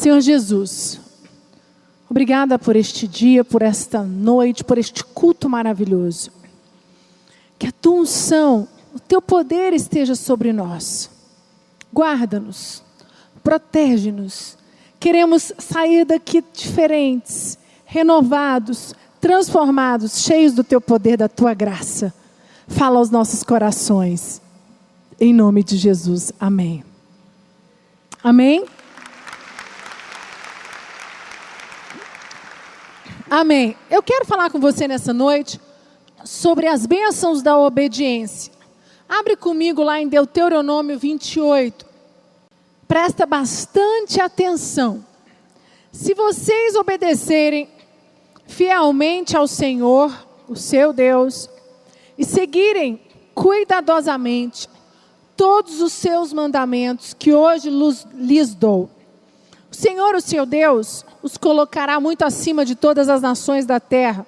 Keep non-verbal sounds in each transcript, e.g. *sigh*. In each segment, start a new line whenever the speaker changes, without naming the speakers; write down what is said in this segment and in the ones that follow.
Senhor Jesus, obrigada por este dia, por esta noite, por este culto maravilhoso. Que a tua unção, o teu poder esteja sobre nós. Guarda-nos, protege-nos. Queremos sair daqui diferentes, renovados, transformados, cheios do teu poder, da tua graça. Fala aos nossos corações. Em nome de Jesus. Amém. Amém. Amém. Eu quero falar com você nessa noite sobre as bênçãos da obediência. Abre comigo lá em Deuteronômio 28. Presta bastante atenção. Se vocês obedecerem fielmente ao Senhor, o seu Deus, e seguirem cuidadosamente todos os seus mandamentos que hoje lhes dou, o Senhor, o seu Deus, os colocará muito acima de todas as nações da terra.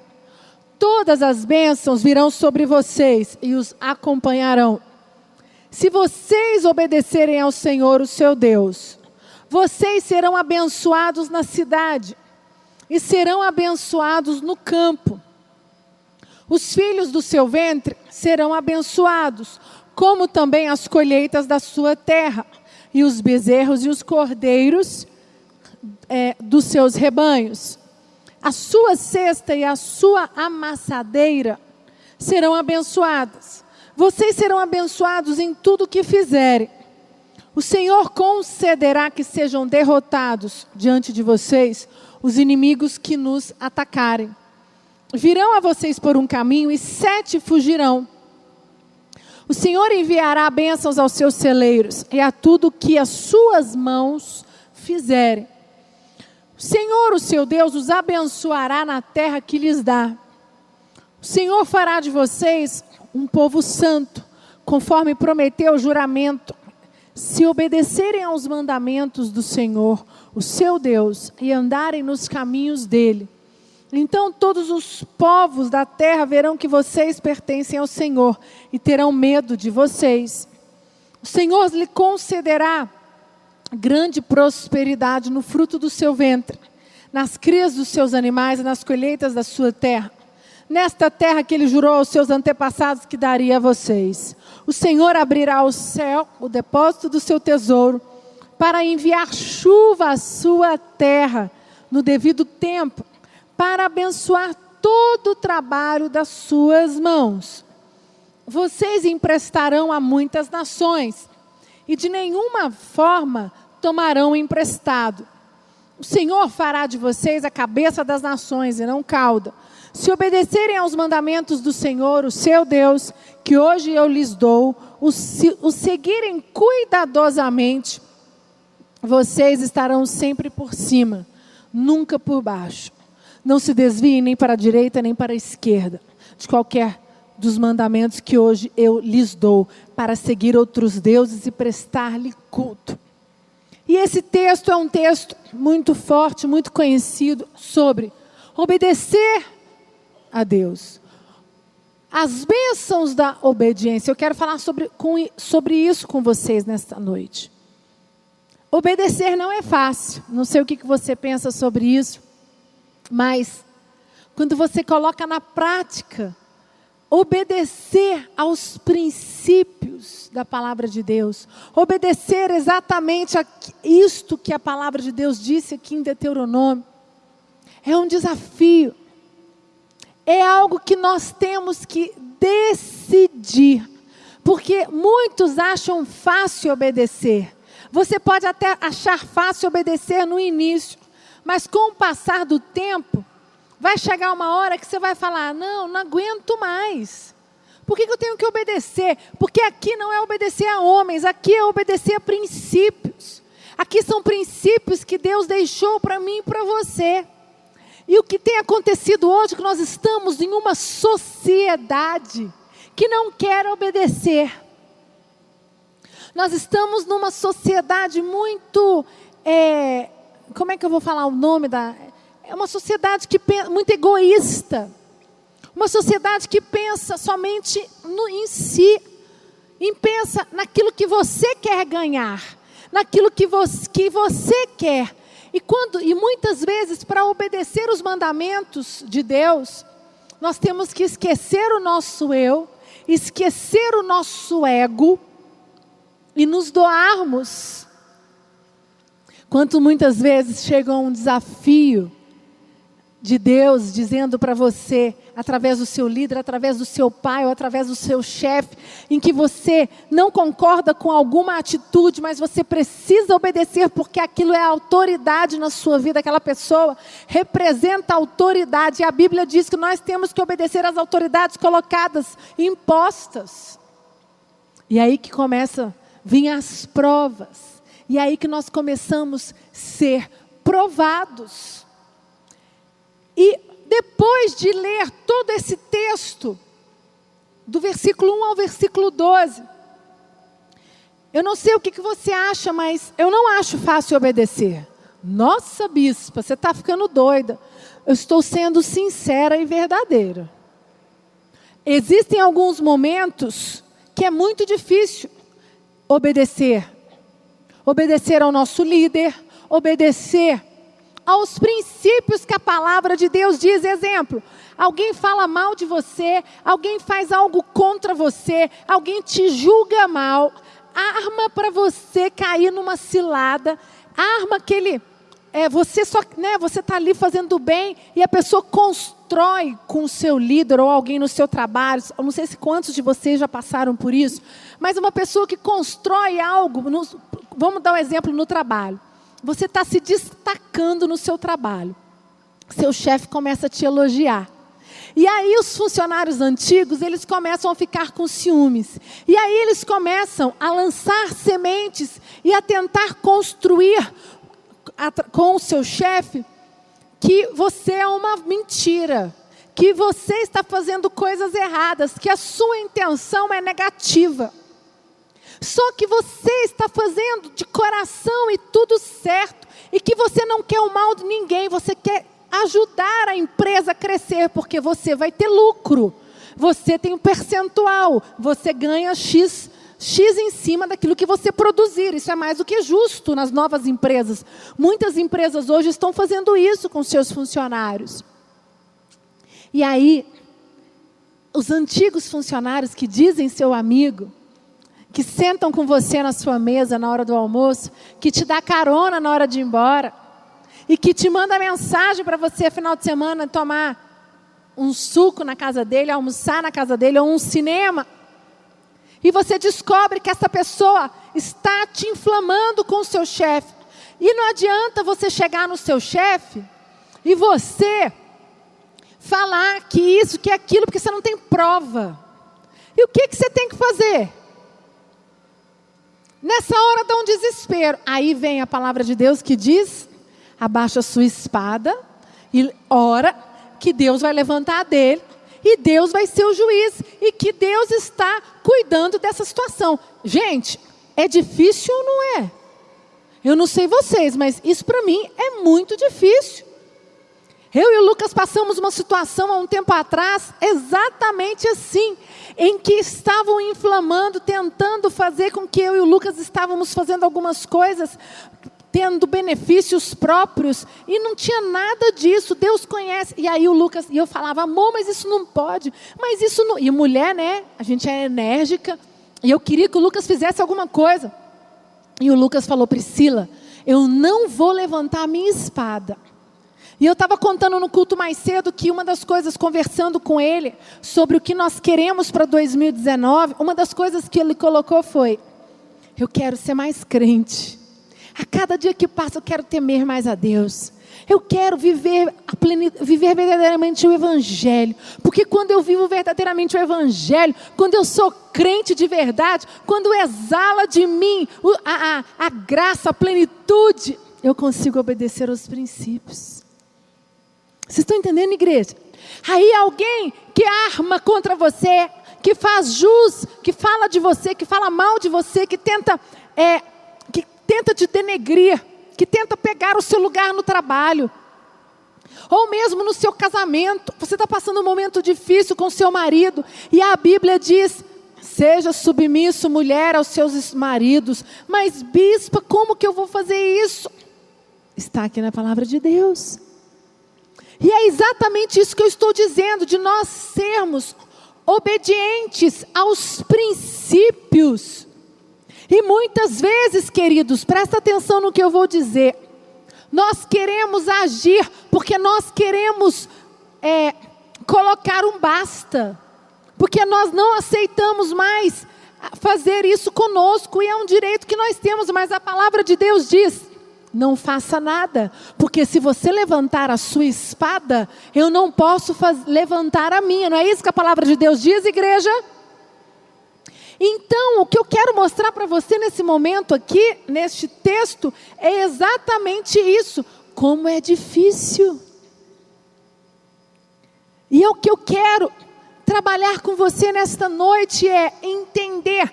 Todas as bênçãos virão sobre vocês e os acompanharão. Se vocês obedecerem ao Senhor, o seu Deus, vocês serão abençoados na cidade e serão abençoados no campo. Os filhos do seu ventre serão abençoados, como também as colheitas da sua terra, e os bezerros e os cordeiros é, dos seus rebanhos. A sua cesta e a sua amassadeira serão abençoadas. Vocês serão abençoados em tudo o que fizerem. O Senhor concederá que sejam derrotados diante de vocês os inimigos que nos atacarem. Virão a vocês por um caminho e sete fugirão. O Senhor enviará bênçãos aos seus celeiros e a tudo que as suas mãos fizerem. Senhor, o seu Deus, os abençoará na terra que lhes dá. O Senhor fará de vocês um povo santo, conforme prometeu o juramento, se obedecerem aos mandamentos do Senhor, o seu Deus, e andarem nos caminhos dele. Então todos os povos da terra verão que vocês pertencem ao Senhor e terão medo de vocês. O Senhor lhe concederá grande prosperidade no fruto do seu ventre, nas crias dos seus animais e nas colheitas da sua terra. Nesta terra que ele jurou aos seus antepassados que daria a vocês. O Senhor abrirá o céu, o depósito do seu tesouro, para enviar chuva à sua terra no devido tempo, para abençoar todo o trabalho das suas mãos. Vocês emprestarão a muitas nações, e de nenhuma forma tomarão emprestado. O Senhor fará de vocês a cabeça das nações e não cauda. Se obedecerem aos mandamentos do Senhor, o seu Deus, que hoje eu lhes dou, os, seguirem cuidadosamente, vocês estarão sempre por cima, nunca por baixo. Não se desviem nem para a direita nem para a esquerda de qualquer dos mandamentos que hoje eu lhes dou, para seguir outros deuses e prestar-lhe culto. E esse texto é um texto muito forte, muito conhecido sobre obedecer a Deus. As bênçãos da obediência. Eu quero falar sobre, com, sobre isso com vocês nesta noite. Obedecer não é fácil. Não sei o que, que você pensa sobre isso. Mas, quando você coloca na prática obedecer aos princípios da palavra de Deus, obedecer exatamente a isto que a palavra de Deus disse aqui em Deuteronômio, é um desafio, é algo que nós temos que decidir, porque muitos acham fácil obedecer. Você pode até achar fácil obedecer no início, mas com o passar do tempo, vai chegar uma hora que você vai falar: não, não aguento mais. Por que, que eu tenho que obedecer? Porque aqui não é obedecer a homens, aqui é obedecer a princípios. Aqui são princípios que Deus deixou para mim e para você. E o que tem acontecido hoje é que nós estamos em uma sociedade que não quer obedecer. Nós estamos numa sociedade muito. É, como é que eu vou falar o nome da. É uma sociedade que muito egoísta. Uma sociedade que pensa somente no, em si. E pensa naquilo que você quer ganhar. Naquilo que você, que você quer. E, quando, e muitas vezes, para obedecer os mandamentos de Deus, nós temos que esquecer o nosso eu, esquecer o nosso ego e nos doarmos. Quanto muitas vezes chega um desafio de Deus dizendo para você, através do seu líder, através do seu pai ou através do seu chefe, em que você não concorda com alguma atitude, mas você precisa obedecer porque aquilo é autoridade na sua vida, aquela pessoa representa autoridade. E a Bíblia diz que nós temos que obedecer às autoridades colocadas, impostas. E aí que começa vir as provas. E aí que nós começamos a ser provados. E depois de ler todo esse texto, do versículo 1 ao versículo 12, eu não sei o que, que você acha, mas eu não acho fácil obedecer. Nossa, bispa, você está ficando doida. Eu estou sendo sincera e verdadeira. Existem alguns momentos que é muito difícil obedecer. Obedecer ao nosso líder, obedecer aos princípios que a palavra de Deus diz. Exemplo, alguém fala mal de você, alguém faz algo contra você, alguém te julga mal, arma para você cair numa cilada, arma aquele. É, você só, né, você está ali fazendo bem e a pessoa constrói com o seu líder ou alguém no seu trabalho. Eu não sei se quantos de vocês já passaram por isso, mas uma pessoa que constrói algo, no, vamos dar um exemplo no trabalho. Você está se destacando no seu trabalho. Seu chefe começa a te elogiar. E aí os funcionários antigos, eles começam a ficar com ciúmes. E aí eles começam a lançar sementes e a tentar construir com o seu chefe que você é uma mentira, que você está fazendo coisas erradas, que a sua intenção é negativa. Só que você está fazendo de coração e tudo certo, e que você não quer o mal de ninguém, você quer ajudar a empresa a crescer, porque você vai ter lucro. Você tem um percentual, você ganha X, X em cima daquilo que você produzir. Isso é mais do que justo nas novas empresas. Muitas empresas hoje estão fazendo isso com seus funcionários. E aí, os antigos funcionários que dizem seu amigo, que sentam com você na sua mesa na hora do almoço, que te dá carona na hora de ir embora, e que te manda mensagem para você final de semana tomar um suco na casa dele, almoçar na casa dele, ou um cinema. E você descobre que essa pessoa está te inflamando com o seu chefe. E não adianta você chegar no seu chefe e você falar que isso, que aquilo, porque você não tem prova. E o que, que você tem que fazer? Nessa hora dá um desespero. Aí vem a palavra de Deus que diz: abaixa a sua espada e ora que Deus vai levantar a dele e Deus vai ser o juiz e que Deus está cuidando dessa situação. Gente, é difícil ou não é? Eu não sei vocês, mas isso para mim é muito difícil. Eu e o Lucas passamos uma situação há um tempo atrás, exatamente assim, em que estavam inflamando, tentando fazer com que eu e o Lucas estávamos fazendo algumas coisas, tendo benefícios próprios, e não tinha nada disso, Deus conhece. E aí o Lucas, e eu falava, amor, mas isso não pode, mas isso não. E mulher, né? A gente é enérgica, e eu queria que o Lucas fizesse alguma coisa. E o Lucas falou, Priscila, eu não vou levantar a minha espada e eu estava contando no culto mais cedo que uma das coisas, conversando com ele sobre o que nós queremos para 2019, uma das coisas que ele colocou foi: eu quero ser mais crente. A cada dia que passa, eu quero temer mais a Deus. Eu quero viver, viver verdadeiramente o Evangelho. Porque quando eu vivo verdadeiramente o Evangelho, quando eu sou crente de verdade, quando exala de mim a, a, a graça, a plenitude, eu consigo obedecer aos princípios. Vocês estão entendendo, igreja? Aí alguém que arma contra você, que faz jus, que fala de você, que fala mal de você, que tenta, é, que tenta te denegrir, que tenta pegar o seu lugar no trabalho, ou mesmo no seu casamento. Você está passando um momento difícil com seu marido, e a Bíblia diz: seja submisso, mulher, aos seus maridos. Mas, bispa, como que eu vou fazer isso? Está aqui na palavra de Deus. E é exatamente isso que eu estou dizendo, de nós sermos obedientes aos princípios. E muitas vezes, queridos, presta atenção no que eu vou dizer. Nós queremos agir porque nós queremos é, colocar um basta, porque nós não aceitamos mais fazer isso conosco, e é um direito que nós temos, mas a palavra de Deus diz: não faça nada, porque se você levantar a sua espada, eu não posso faz, levantar a minha, não é isso que a palavra de Deus diz, igreja? Então, o que eu quero mostrar para você nesse momento aqui, neste texto, é exatamente isso. Como é difícil. E é o que eu quero trabalhar com você nesta noite é entender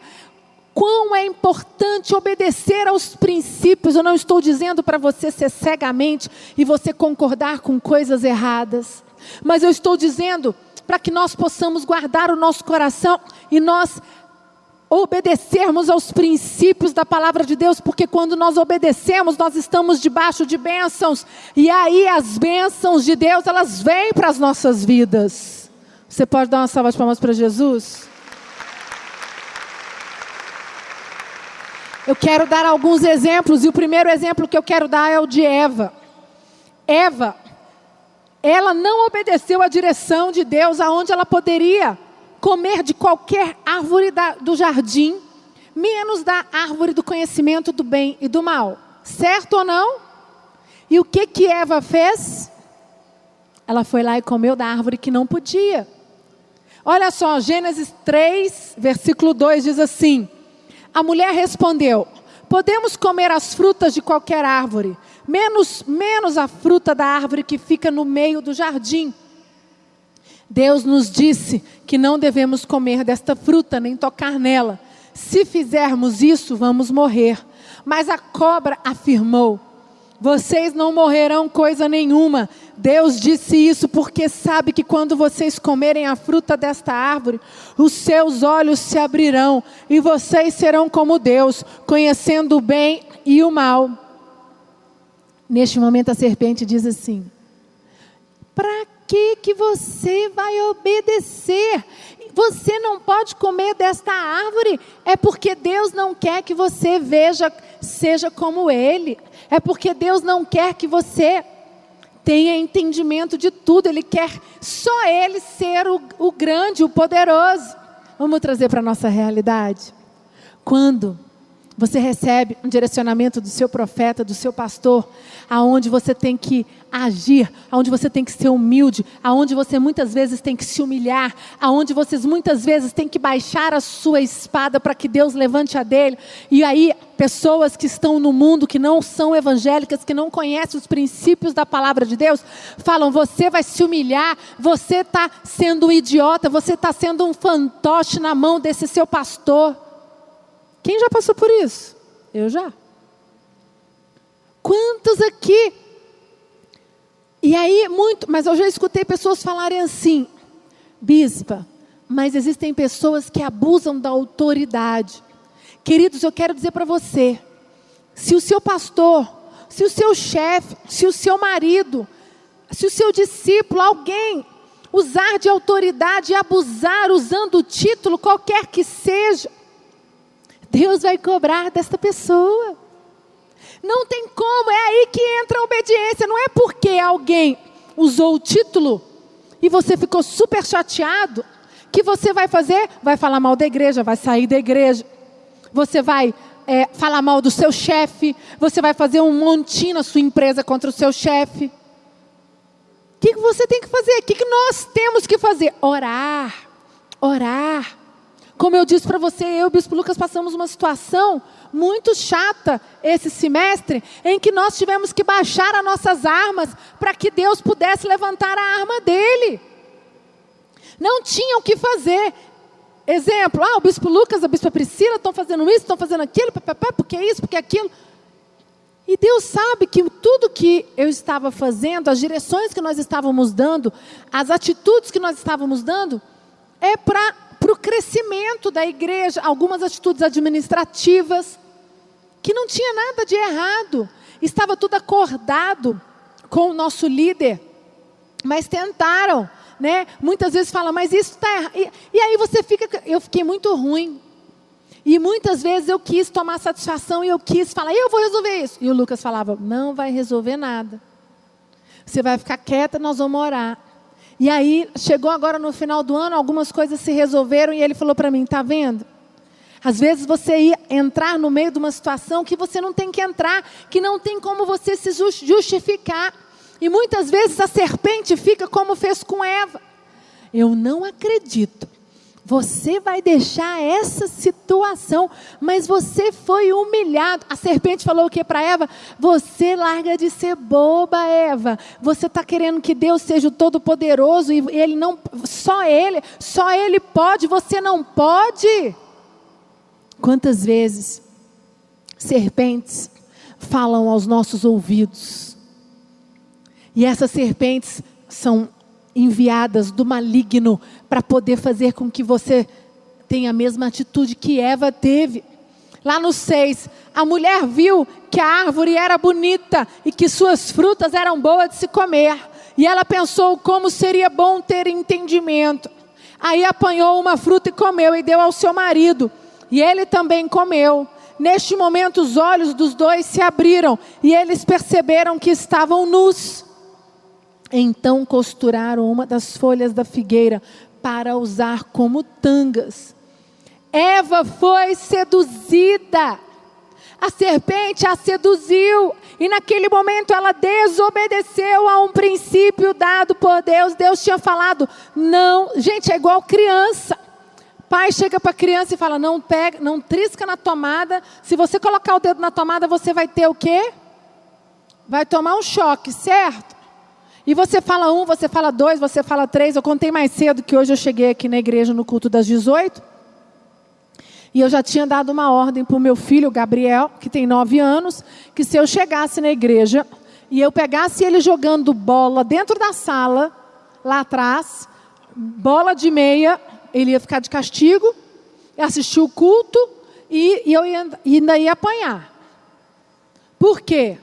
quão é importante obedecer aos princípios. Eu não estou dizendo para você ser cegamente e você concordar com coisas erradas, mas eu estou dizendo para que nós possamos guardar o nosso coração e nós obedecermos aos princípios da palavra de Deus, porque quando nós obedecemos, nós estamos debaixo de bênçãos, e aí as bênçãos de Deus, elas vêm para as nossas vidas. Você pode dar uma salva de palmas para Jesus? Eu quero dar alguns exemplos, e o primeiro exemplo que eu quero dar é o de Eva. Eva, ela não obedeceu a direção de Deus aonde ela poderia comer de qualquer árvore da, do jardim, menos da árvore do conhecimento do bem e do mal. Certo ou não? E o que que Eva fez? Ela foi lá e comeu da árvore que não podia. Olha só, Gênesis 3, versículo 2 diz assim: A mulher respondeu: Podemos comer as frutas de qualquer árvore, menos menos a fruta da árvore que fica no meio do jardim Deus nos disse que não devemos comer desta fruta nem tocar nela. Se fizermos isso, vamos morrer. Mas a cobra afirmou: Vocês não morrerão coisa nenhuma. Deus disse isso porque sabe que quando vocês comerem a fruta desta árvore, os seus olhos se abrirão e vocês serão como Deus, conhecendo o bem e o mal. Neste momento a serpente diz assim: Para que que você vai obedecer? Você não pode comer desta árvore, é porque Deus não quer que você veja, seja como Ele, é porque Deus não quer que você tenha entendimento de tudo, Ele quer só Ele ser o, o grande, o poderoso. Vamos trazer para a nossa realidade? Quando você recebe um direcionamento do seu profeta, do seu pastor, aonde você tem que agir, aonde você tem que ser humilde, aonde você muitas vezes tem que se humilhar, aonde vocês muitas vezes têm que baixar a sua espada para que Deus levante a dele. E aí, pessoas que estão no mundo, que não são evangélicas, que não conhecem os princípios da palavra de Deus, falam: você vai se humilhar, você está sendo um idiota, você está sendo um fantoche na mão desse seu pastor. Quem já passou por isso? Eu já. Quantos aqui? E aí, muito, mas eu já escutei pessoas falarem assim, bispa, mas existem pessoas que abusam da autoridade. Queridos, eu quero dizer para você: se o seu pastor, se o seu chefe, se o seu marido, se o seu discípulo, alguém usar de autoridade e abusar usando o título, qualquer que seja, Deus vai cobrar desta pessoa. Não tem como, é aí que entra a obediência. Não é porque alguém usou o título e você ficou super chateado que você vai fazer, vai falar mal da igreja, vai sair da igreja. Você vai é, falar mal do seu chefe, você vai fazer um montinho na sua empresa contra o seu chefe. O que, que você tem que fazer? O que, que nós temos que fazer? Orar, orar. Como eu disse para você, eu e o Bispo Lucas passamos uma situação muito chata esse semestre, em que nós tivemos que baixar as nossas armas para que Deus pudesse levantar a arma dele. Não tinham o que fazer. Exemplo, ah, o Bispo Lucas, a Bispa Priscila estão fazendo isso, estão fazendo aquilo, porque é isso, porque é aquilo. E Deus sabe que tudo que eu estava fazendo, as direções que nós estávamos dando, as atitudes que nós estávamos dando, é para para o crescimento da igreja, algumas atitudes administrativas, que não tinha nada de errado. Estava tudo acordado com o nosso líder, mas tentaram, né? Muitas vezes falam, mas isso está errado. E, e aí você fica, eu fiquei muito ruim. E muitas vezes eu quis tomar satisfação e eu quis falar, eu vou resolver isso. E o Lucas falava, não vai resolver nada. Você vai ficar quieta, nós vamos orar. E aí, chegou agora no final do ano, algumas coisas se resolveram e ele falou para mim: tá vendo? Às vezes você ia entrar no meio de uma situação que você não tem que entrar, que não tem como você se justificar. E muitas vezes a serpente fica como fez com Eva. Eu não acredito você vai deixar essa situação, mas você foi humilhado. A serpente falou o que para Eva? Você larga de ser boba, Eva. Você está querendo que Deus seja o Todo-Poderoso e Ele não, só Ele, só Ele pode, você não pode. Quantas vezes serpentes falam aos nossos ouvidos? E essas serpentes são enviadas do maligno para poder fazer com que você tenha a mesma atitude que Eva teve. Lá no 6, a mulher viu que a árvore era bonita e que suas frutas eram boas de se comer. E ela pensou como seria bom ter entendimento. Aí apanhou uma fruta e comeu e deu ao seu marido. E ele também comeu. Neste momento, os olhos dos dois se abriram e eles perceberam que estavam nus. Então costuraram uma das folhas da figueira para usar como tangas. Eva foi seduzida. A serpente a seduziu. E naquele momento ela desobedeceu a um princípio dado por Deus. Deus tinha falado: não. Gente, é igual criança. Pai chega para a criança e fala: não pega, não trisca na tomada. Se você colocar o dedo na tomada, você vai ter o quê? Vai tomar um choque, certo? E você fala um, você fala dois, você fala três. Eu contei mais cedo que hoje eu cheguei aqui na igreja no culto das 18. E eu já tinha dado uma ordem para o meu filho, Gabriel, que tem nove anos, que se eu chegasse na igreja e eu pegasse ele jogando bola dentro da sala, lá atrás, bola de meia, ele ia ficar de castigo, assistir o culto e, e eu ia, ainda ia apanhar. Por quê?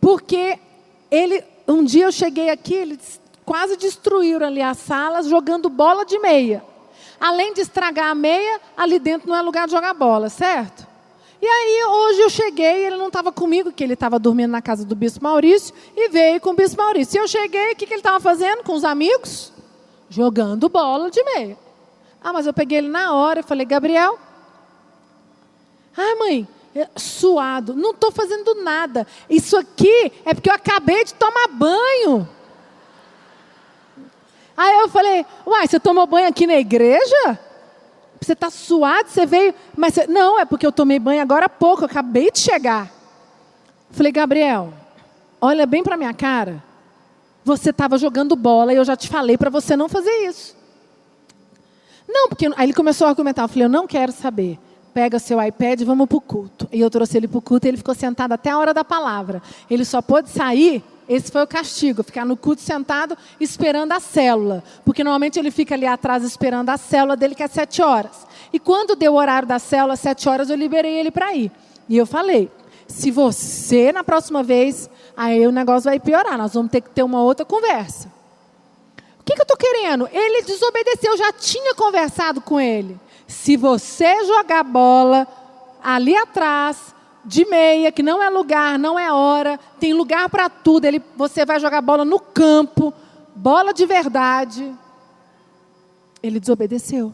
Porque ele um dia eu cheguei aqui, eles quase destruíram ali as salas jogando bola de meia. Além de estragar a meia, ali dentro não é lugar de jogar bola, certo? E aí, hoje eu cheguei, ele não estava comigo, que ele estava dormindo na casa do Bispo Maurício, e veio com o Bispo Maurício. E eu cheguei, o que, que ele estava fazendo com os amigos? Jogando bola de meia. Ah, mas eu peguei ele na hora e falei, Gabriel. Ah, mãe, suado. Não estou fazendo nada. Isso aqui é porque eu acabei de tomar banho. Aí eu falei, uai, você tomou banho aqui na igreja? Você está suado, você veio. Mas você... não, é porque eu tomei banho agora há pouco, eu acabei de chegar. Falei, Gabriel, olha bem para minha cara. Você estava jogando bola e eu já te falei para você não fazer isso. Não, porque aí ele começou a argumentar. Eu falei, eu não quero saber pega seu iPad e vamos para o culto. E eu trouxe ele para o culto e ele ficou sentado até a hora da palavra. Ele só pôde sair, esse foi o castigo, ficar no culto sentado esperando a célula. Porque normalmente ele fica ali atrás esperando a célula dele, que é sete horas. E quando deu o horário da célula, sete horas, eu liberei ele para ir. E eu falei, se você, na próxima vez, aí o negócio vai piorar, nós vamos ter que ter uma outra conversa. O que, que eu estou querendo? Ele desobedeceu, eu já tinha conversado com ele. Se você jogar bola ali atrás, de meia, que não é lugar, não é hora, tem lugar para tudo. Ele, você vai jogar bola no campo, bola de verdade. Ele desobedeceu.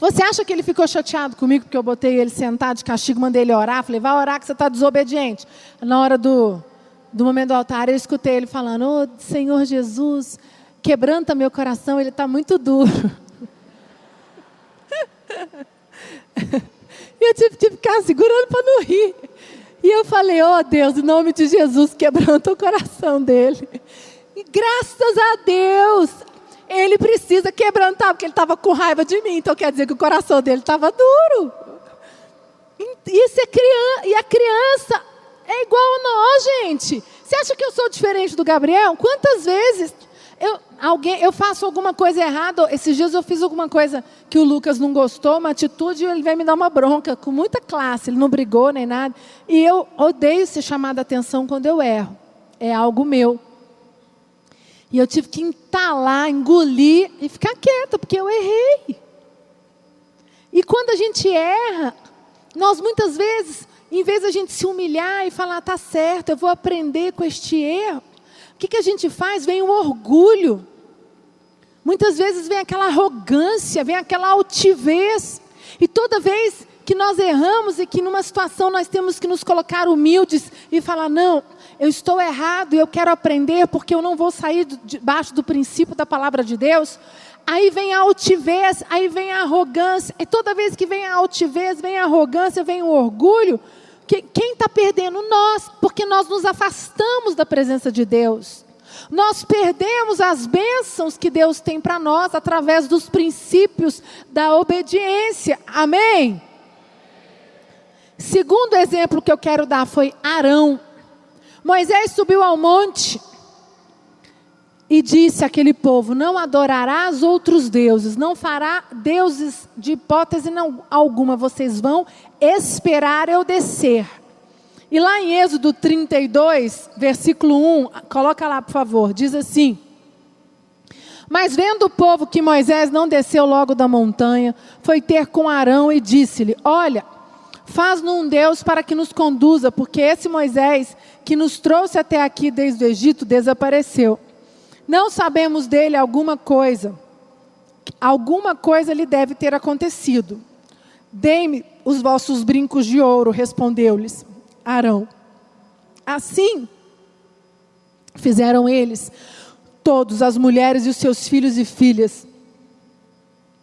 Você acha que ele ficou chateado comigo porque eu botei ele sentado de castigo, mandei ele orar? Falei, vai orar que você está desobediente. Na hora do, do momento do altar, eu escutei ele falando: Ô oh, Senhor Jesus, quebranta meu coração, ele está muito duro. *laughs* e eu tive que ficar segurando para não rir. E eu falei, ó oh, Deus, em nome de Jesus, quebranta o coração dele. E graças a Deus, ele precisa quebrantar, porque ele estava com raiva de mim, então quer dizer que o coração dele estava duro. Isso é criança, e a criança é igual a nós, gente. Você acha que eu sou diferente do Gabriel? Quantas vezes eu, alguém, eu faço alguma coisa errada. Esses dias eu fiz alguma coisa que o Lucas não gostou, uma atitude, e ele veio me dar uma bronca, com muita classe. Ele não brigou nem nada. E eu odeio ser chamada atenção quando eu erro. É algo meu. E eu tive que entalar, engolir e ficar quieta, porque eu errei. E quando a gente erra, nós muitas vezes, em vez de a gente se humilhar e falar, tá certo, eu vou aprender com este erro, que, que a gente faz? Vem o orgulho. Muitas vezes vem aquela arrogância, vem aquela altivez. E toda vez que nós erramos e que numa situação nós temos que nos colocar humildes e falar: não, eu estou errado eu quero aprender porque eu não vou sair debaixo do princípio da palavra de Deus. Aí vem a altivez, aí vem a arrogância. E toda vez que vem a altivez, vem a arrogância, vem o orgulho. Quem está perdendo? Nós, porque nós nos afastamos da presença de Deus. Nós perdemos as bênçãos que Deus tem para nós através dos princípios da obediência. Amém? Segundo exemplo que eu quero dar foi Arão. Moisés subiu ao monte e disse àquele povo: Não adorarás outros deuses, não fará deuses de hipótese não, alguma, vocês vão esperar eu descer. E lá em Êxodo 32, versículo 1, coloca lá por favor, diz assim: Mas vendo o povo que Moisés não desceu logo da montanha, foi ter com Arão e disse-lhe: Olha, faz-nos um Deus para que nos conduza, porque esse Moisés que nos trouxe até aqui desde o Egito desapareceu. Não sabemos dele alguma coisa. Alguma coisa lhe deve ter acontecido. Dê-me os vossos brincos de ouro, respondeu-lhes Arão. Assim fizeram eles, todos, as mulheres e os seus filhos e filhas.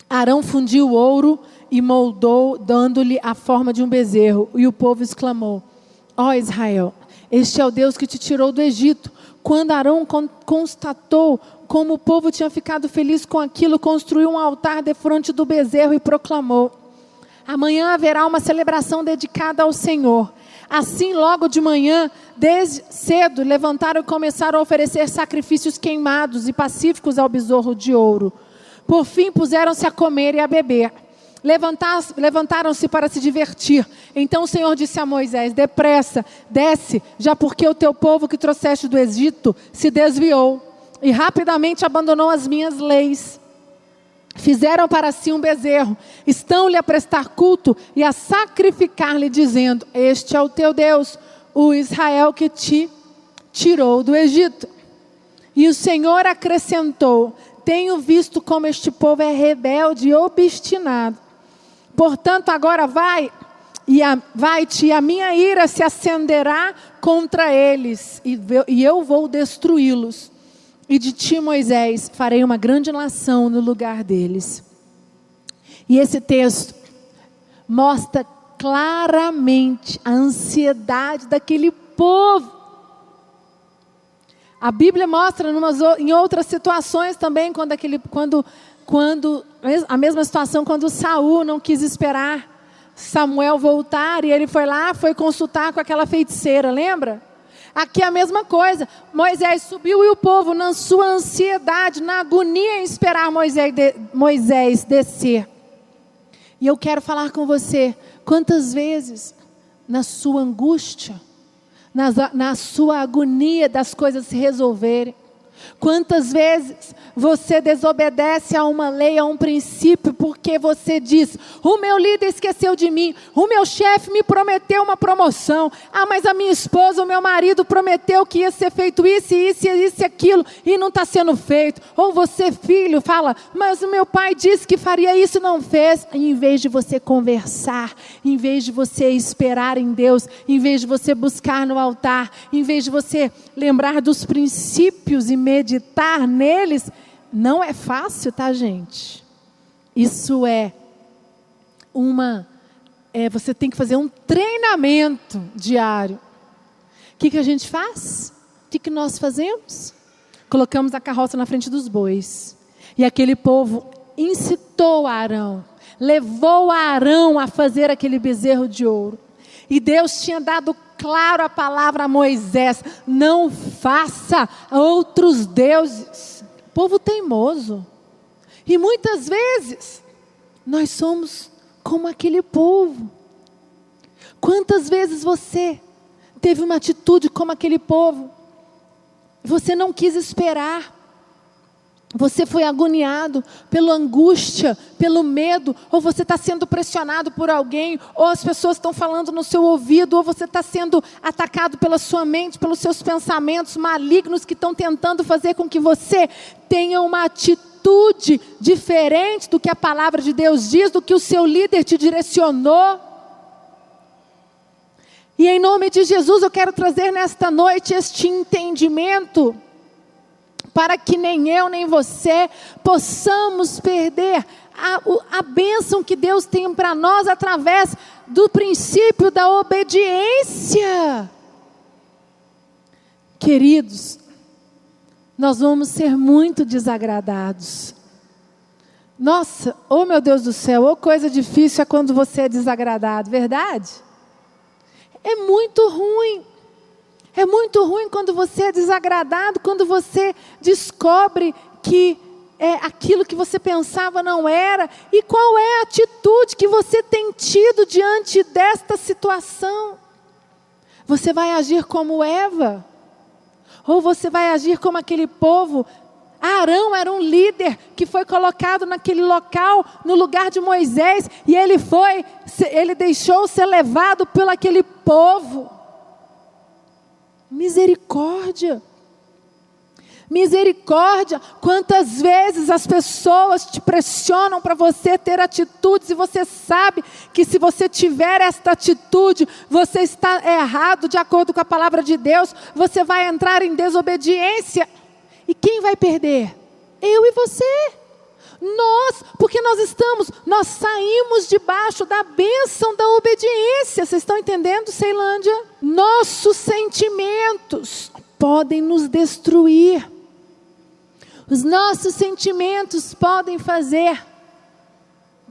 Arão fundiu o ouro e moldou, dando-lhe a forma de um bezerro. E o povo exclamou: Ó oh Israel, este é o Deus que te tirou do Egito. Quando Arão constatou como o povo tinha ficado feliz com aquilo, construiu um altar de frente do bezerro e proclamou: Amanhã haverá uma celebração dedicada ao Senhor. Assim, logo de manhã, desde cedo, levantaram e começaram a oferecer sacrifícios queimados e pacíficos ao besouro de ouro. Por fim, puseram-se a comer e a beber. Levantaram-se para se divertir. Então o Senhor disse a Moisés: Depressa, desce, já porque o teu povo que trouxeste do Egito se desviou e rapidamente abandonou as minhas leis. Fizeram para si um bezerro, estão-lhe a prestar culto e a sacrificar-lhe, dizendo: Este é o teu Deus, o Israel que te tirou do Egito. E o Senhor acrescentou: Tenho visto como este povo é rebelde e obstinado. Portanto, agora vai e vai-te, a minha ira se acenderá contra eles, e, eu vou destruí-los. E de ti, Moisés, farei uma grande nação no lugar deles. E esse texto mostra claramente a ansiedade daquele povo. A Bíblia mostra em outras situações também, quando, aquele, quando, quando a mesma situação quando Saul não quis esperar Samuel voltar e ele foi lá, foi consultar com aquela feiticeira, lembra? Aqui é a mesma coisa. Moisés subiu e o povo, na sua ansiedade, na agonia em esperar Moisés, de, Moisés descer. E eu quero falar com você: quantas vezes, na sua angústia, na, na sua agonia das coisas se resolverem, Quantas vezes você desobedece a uma lei, a um princípio, porque você diz: o meu líder esqueceu de mim, o meu chefe me prometeu uma promoção, ah, mas a minha esposa, o meu marido prometeu que ia ser feito isso, isso, isso e aquilo, e não está sendo feito. Ou você, filho, fala: mas o meu pai disse que faria isso e não fez. E em vez de você conversar, em vez de você esperar em Deus, em vez de você buscar no altar, em vez de você lembrar dos princípios e meditar neles, não é fácil, tá, gente? Isso é uma. É, você tem que fazer um treinamento diário. O que, que a gente faz? O que, que nós fazemos? Colocamos a carroça na frente dos bois. E aquele povo incitou Arão, levou Arão a fazer aquele bezerro de ouro. E Deus tinha dado claro a palavra a Moisés: não faça outros deuses. povo teimoso. E muitas vezes nós somos como aquele povo. Quantas vezes você teve uma atitude como aquele povo? Você não quis esperar. Você foi agoniado pela angústia, pelo medo, ou você está sendo pressionado por alguém, ou as pessoas estão falando no seu ouvido, ou você está sendo atacado pela sua mente, pelos seus pensamentos malignos que estão tentando fazer com que você tenha uma atitude diferente do que a palavra de Deus diz, do que o seu líder te direcionou. E em nome de Jesus eu quero trazer nesta noite este entendimento para que nem eu nem você possamos perder a, a bênção que Deus tem para nós através do princípio da obediência. Queridos, nós vamos ser muito desagradados. Nossa, oh meu Deus do céu, oh coisa difícil é quando você é desagradado, verdade? É muito ruim. É muito ruim quando você é desagradado, quando você descobre que é, aquilo que você pensava não era. E qual é a atitude que você tem tido diante desta situação? Você vai agir como Eva? Ou você vai agir como aquele povo? Arão era um líder que foi colocado naquele local, no lugar de Moisés, e ele foi, ele deixou ser levado pelo aquele povo. Misericórdia. Misericórdia. Quantas vezes as pessoas te pressionam para você ter atitudes e você sabe que se você tiver esta atitude, você está errado de acordo com a palavra de Deus, você vai entrar em desobediência. E quem vai perder? Eu e você. Nós, porque nós estamos, nós saímos debaixo da bênção da obediência. Vocês estão entendendo, Ceilândia? Nossos sentimentos podem nos destruir. Os nossos sentimentos podem fazer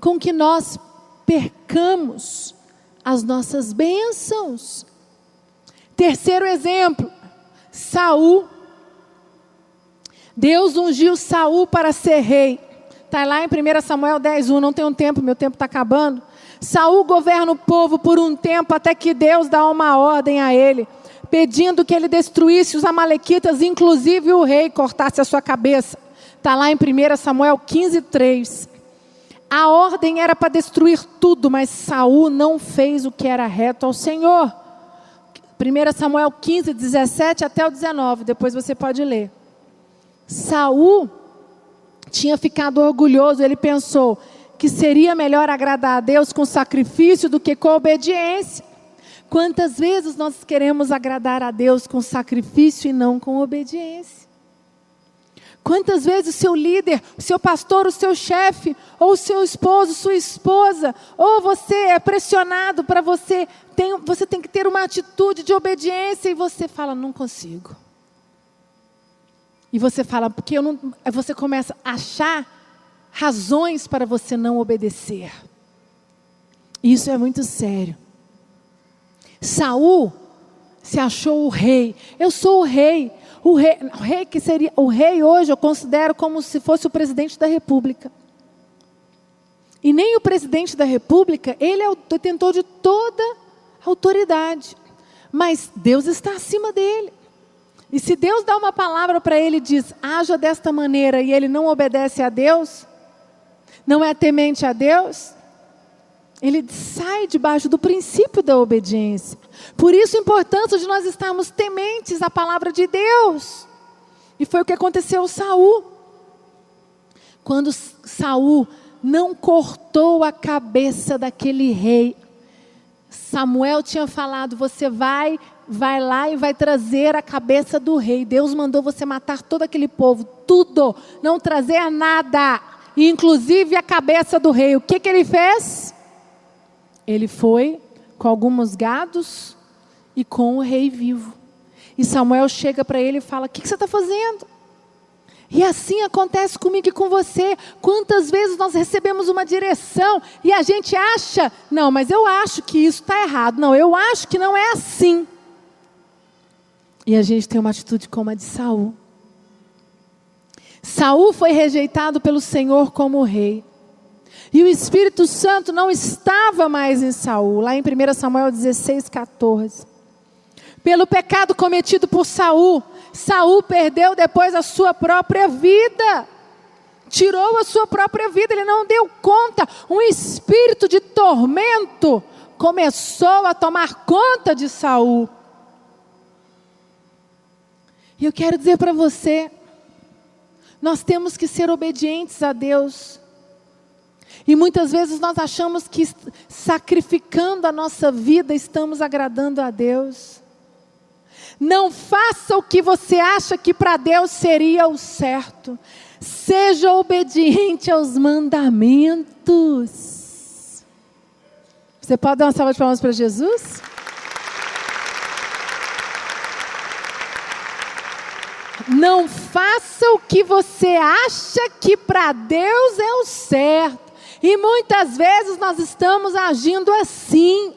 com que nós percamos as nossas bênçãos. Terceiro exemplo, Saul. Deus ungiu Saul para ser rei. Está lá em 1 Samuel 10, 1. Não tenho tempo, meu tempo está acabando. Saul governa o povo por um tempo até que Deus dá uma ordem a ele, pedindo que ele destruísse os amalequitas, inclusive o rei cortasse a sua cabeça. Está lá em 1 Samuel 15, 3. A ordem era para destruir tudo, mas Saul não fez o que era reto ao Senhor. 1 Samuel 15, 17 até o 19, depois você pode ler. Saul tinha ficado orgulhoso, ele pensou que seria melhor agradar a Deus com sacrifício do que com obediência. Quantas vezes nós queremos agradar a Deus com sacrifício e não com obediência? Quantas vezes o seu líder, o seu pastor, o seu chefe, ou o seu esposo, sua esposa, ou você é pressionado para você, tem, você tem que ter uma atitude de obediência e você fala, não consigo. E você fala, porque eu não. Você começa a achar razões para você não obedecer. Isso é muito sério. Saul se achou o rei. Eu sou o rei. O rei, o rei que seria o rei hoje eu considero como se fosse o presidente da República. E nem o presidente da República, ele é o detentor de toda autoridade. Mas Deus está acima dele. E se Deus dá uma palavra para ele e diz, haja desta maneira, e ele não obedece a Deus, não é temente a Deus, ele sai debaixo do princípio da obediência. Por isso a importância de nós estarmos tementes à palavra de Deus. E foi o que aconteceu com Saul. Quando Saul não cortou a cabeça daquele rei, Samuel tinha falado: Você vai vai lá e vai trazer a cabeça do rei. Deus mandou você matar todo aquele povo, tudo, não trazer nada, inclusive a cabeça do rei. O que, que ele fez? Ele foi com alguns gados e com o rei vivo. E Samuel chega para ele e fala: O que, que você está fazendo? E assim acontece comigo e com você. Quantas vezes nós recebemos uma direção e a gente acha, não, mas eu acho que isso está errado. Não, eu acho que não é assim. E a gente tem uma atitude como a de Saul. Saul foi rejeitado pelo Senhor como rei. E o Espírito Santo não estava mais em Saul, lá em 1 Samuel 16, 14. Pelo pecado cometido por Saul, Saul perdeu depois a sua própria vida. Tirou a sua própria vida, ele não deu conta. Um espírito de tormento começou a tomar conta de Saul. E eu quero dizer para você, nós temos que ser obedientes a Deus. E muitas vezes nós achamos que sacrificando a nossa vida estamos agradando a Deus. Não faça o que você acha que para Deus seria o certo. Seja obediente aos mandamentos. Você pode dar uma salva de palmas para Jesus? Não faça o que você acha que para Deus é o certo. E muitas vezes nós estamos agindo assim.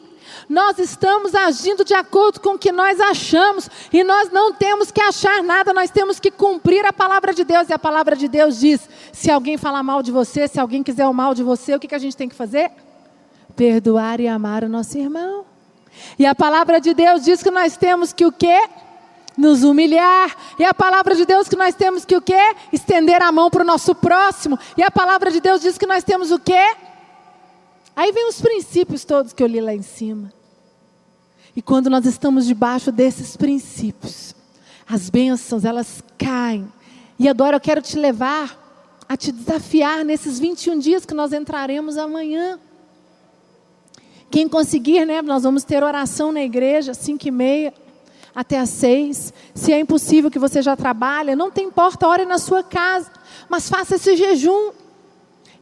Nós estamos agindo de acordo com o que nós achamos. E nós não temos que achar nada, nós temos que cumprir a palavra de Deus. E a palavra de Deus diz: se alguém falar mal de você, se alguém quiser o mal de você, o que, que a gente tem que fazer? Perdoar e amar o nosso irmão. E a palavra de Deus diz que nós temos que o quê? Nos humilhar. E a palavra de Deus que nós temos que o quê? Estender a mão para o nosso próximo. E a palavra de Deus diz que nós temos o quê? Aí vem os princípios todos que eu li lá em cima. E quando nós estamos debaixo desses princípios, as bênçãos, elas caem. E agora eu quero te levar a te desafiar nesses 21 dias que nós entraremos amanhã. Quem conseguir, né? Nós vamos ter oração na igreja, 5 e meia até às seis. Se é impossível que você já trabalhe, não tem importa, ore na sua casa. Mas faça esse jejum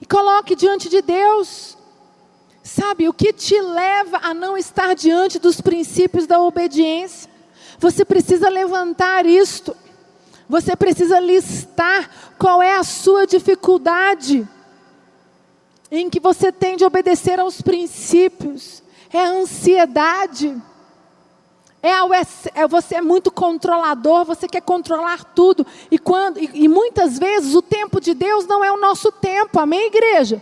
e coloque diante de Deus. Sabe, o que te leva a não estar diante dos princípios da obediência? Você precisa levantar isto. Você precisa listar qual é a sua dificuldade em que você tem de obedecer aos princípios. É a ansiedade é, você é muito controlador, você quer controlar tudo. E, quando, e, e muitas vezes o tempo de Deus não é o nosso tempo, amém, igreja?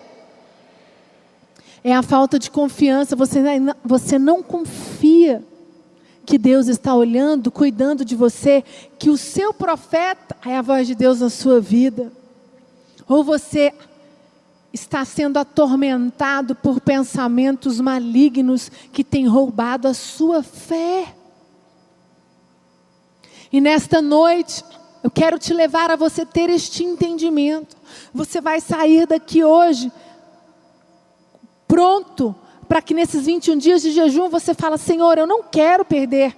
É a falta de confiança, você, você não confia que Deus está olhando, cuidando de você, que o seu profeta é a voz de Deus na sua vida. Ou você está sendo atormentado por pensamentos malignos que têm roubado a sua fé. E nesta noite, eu quero te levar a você ter este entendimento. Você vai sair daqui hoje pronto para que nesses 21 dias de jejum você fala: Senhor, eu não quero perder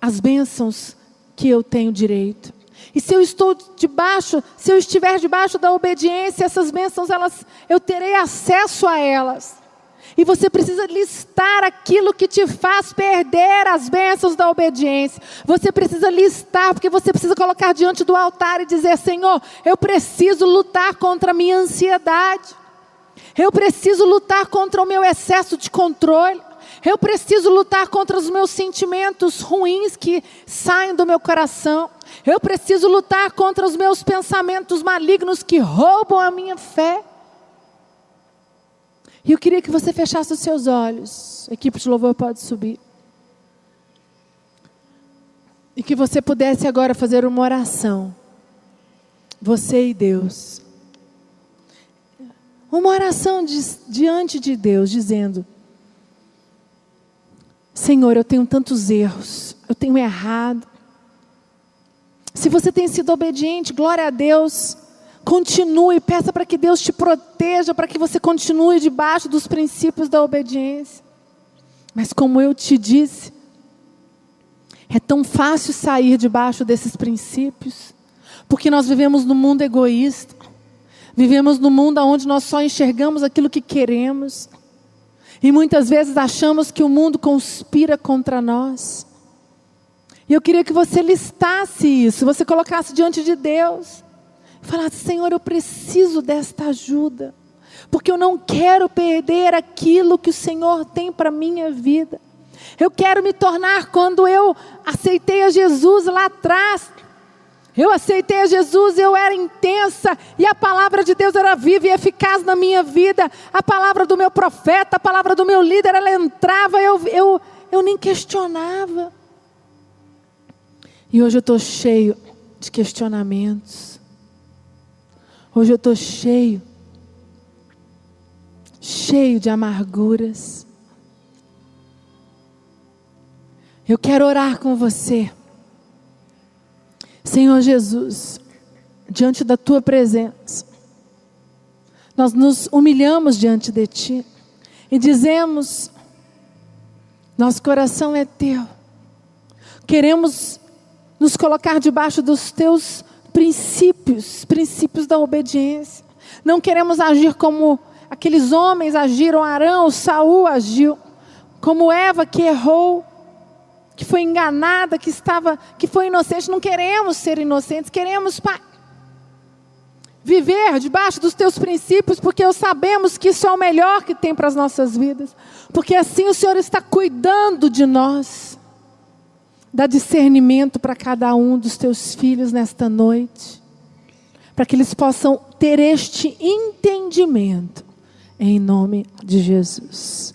as bênçãos que eu tenho direito. E se eu estou debaixo, se eu estiver debaixo da obediência, essas bênçãos elas eu terei acesso a elas. E você precisa listar aquilo que te faz perder as bênçãos da obediência. Você precisa listar, porque você precisa colocar diante do altar e dizer: Senhor, eu preciso lutar contra a minha ansiedade. Eu preciso lutar contra o meu excesso de controle. Eu preciso lutar contra os meus sentimentos ruins que saem do meu coração. Eu preciso lutar contra os meus pensamentos malignos que roubam a minha fé. E eu queria que você fechasse os seus olhos. A equipe de louvor pode subir. E que você pudesse agora fazer uma oração. Você e Deus. Uma oração de, diante de Deus, dizendo: Senhor, eu tenho tantos erros, eu tenho errado. Se você tem sido obediente, glória a Deus. Continue, peça para que Deus te proteja, para que você continue debaixo dos princípios da obediência. Mas como eu te disse, é tão fácil sair debaixo desses princípios, porque nós vivemos num mundo egoísta, vivemos num mundo onde nós só enxergamos aquilo que queremos, e muitas vezes achamos que o mundo conspira contra nós. E eu queria que você listasse isso, você colocasse diante de Deus. Falar, Senhor, eu preciso desta ajuda, porque eu não quero perder aquilo que o Senhor tem para a minha vida. Eu quero me tornar, quando eu aceitei a Jesus lá atrás, Eu aceitei a Jesus, eu era intensa e a palavra de Deus era viva e eficaz na minha vida. A palavra do meu profeta, a palavra do meu líder, ela entrava, eu, eu, eu nem questionava. E hoje eu estou cheio de questionamentos. Hoje eu estou cheio, cheio de amarguras. Eu quero orar com você. Senhor Jesus, diante da tua presença, nós nos humilhamos diante de ti e dizemos: nosso coração é teu, queremos nos colocar debaixo dos teus princípios, princípios da obediência. Não queremos agir como aqueles homens agiram, Arão, Saul agiu, como Eva que errou, que foi enganada, que estava, que foi inocente. Não queremos ser inocentes, queremos, Pai, viver debaixo dos teus princípios, porque sabemos que isso é o melhor que tem para as nossas vidas. Porque assim o Senhor está cuidando de nós. Dá discernimento para cada um dos teus filhos nesta noite, para que eles possam ter este entendimento, em nome de Jesus.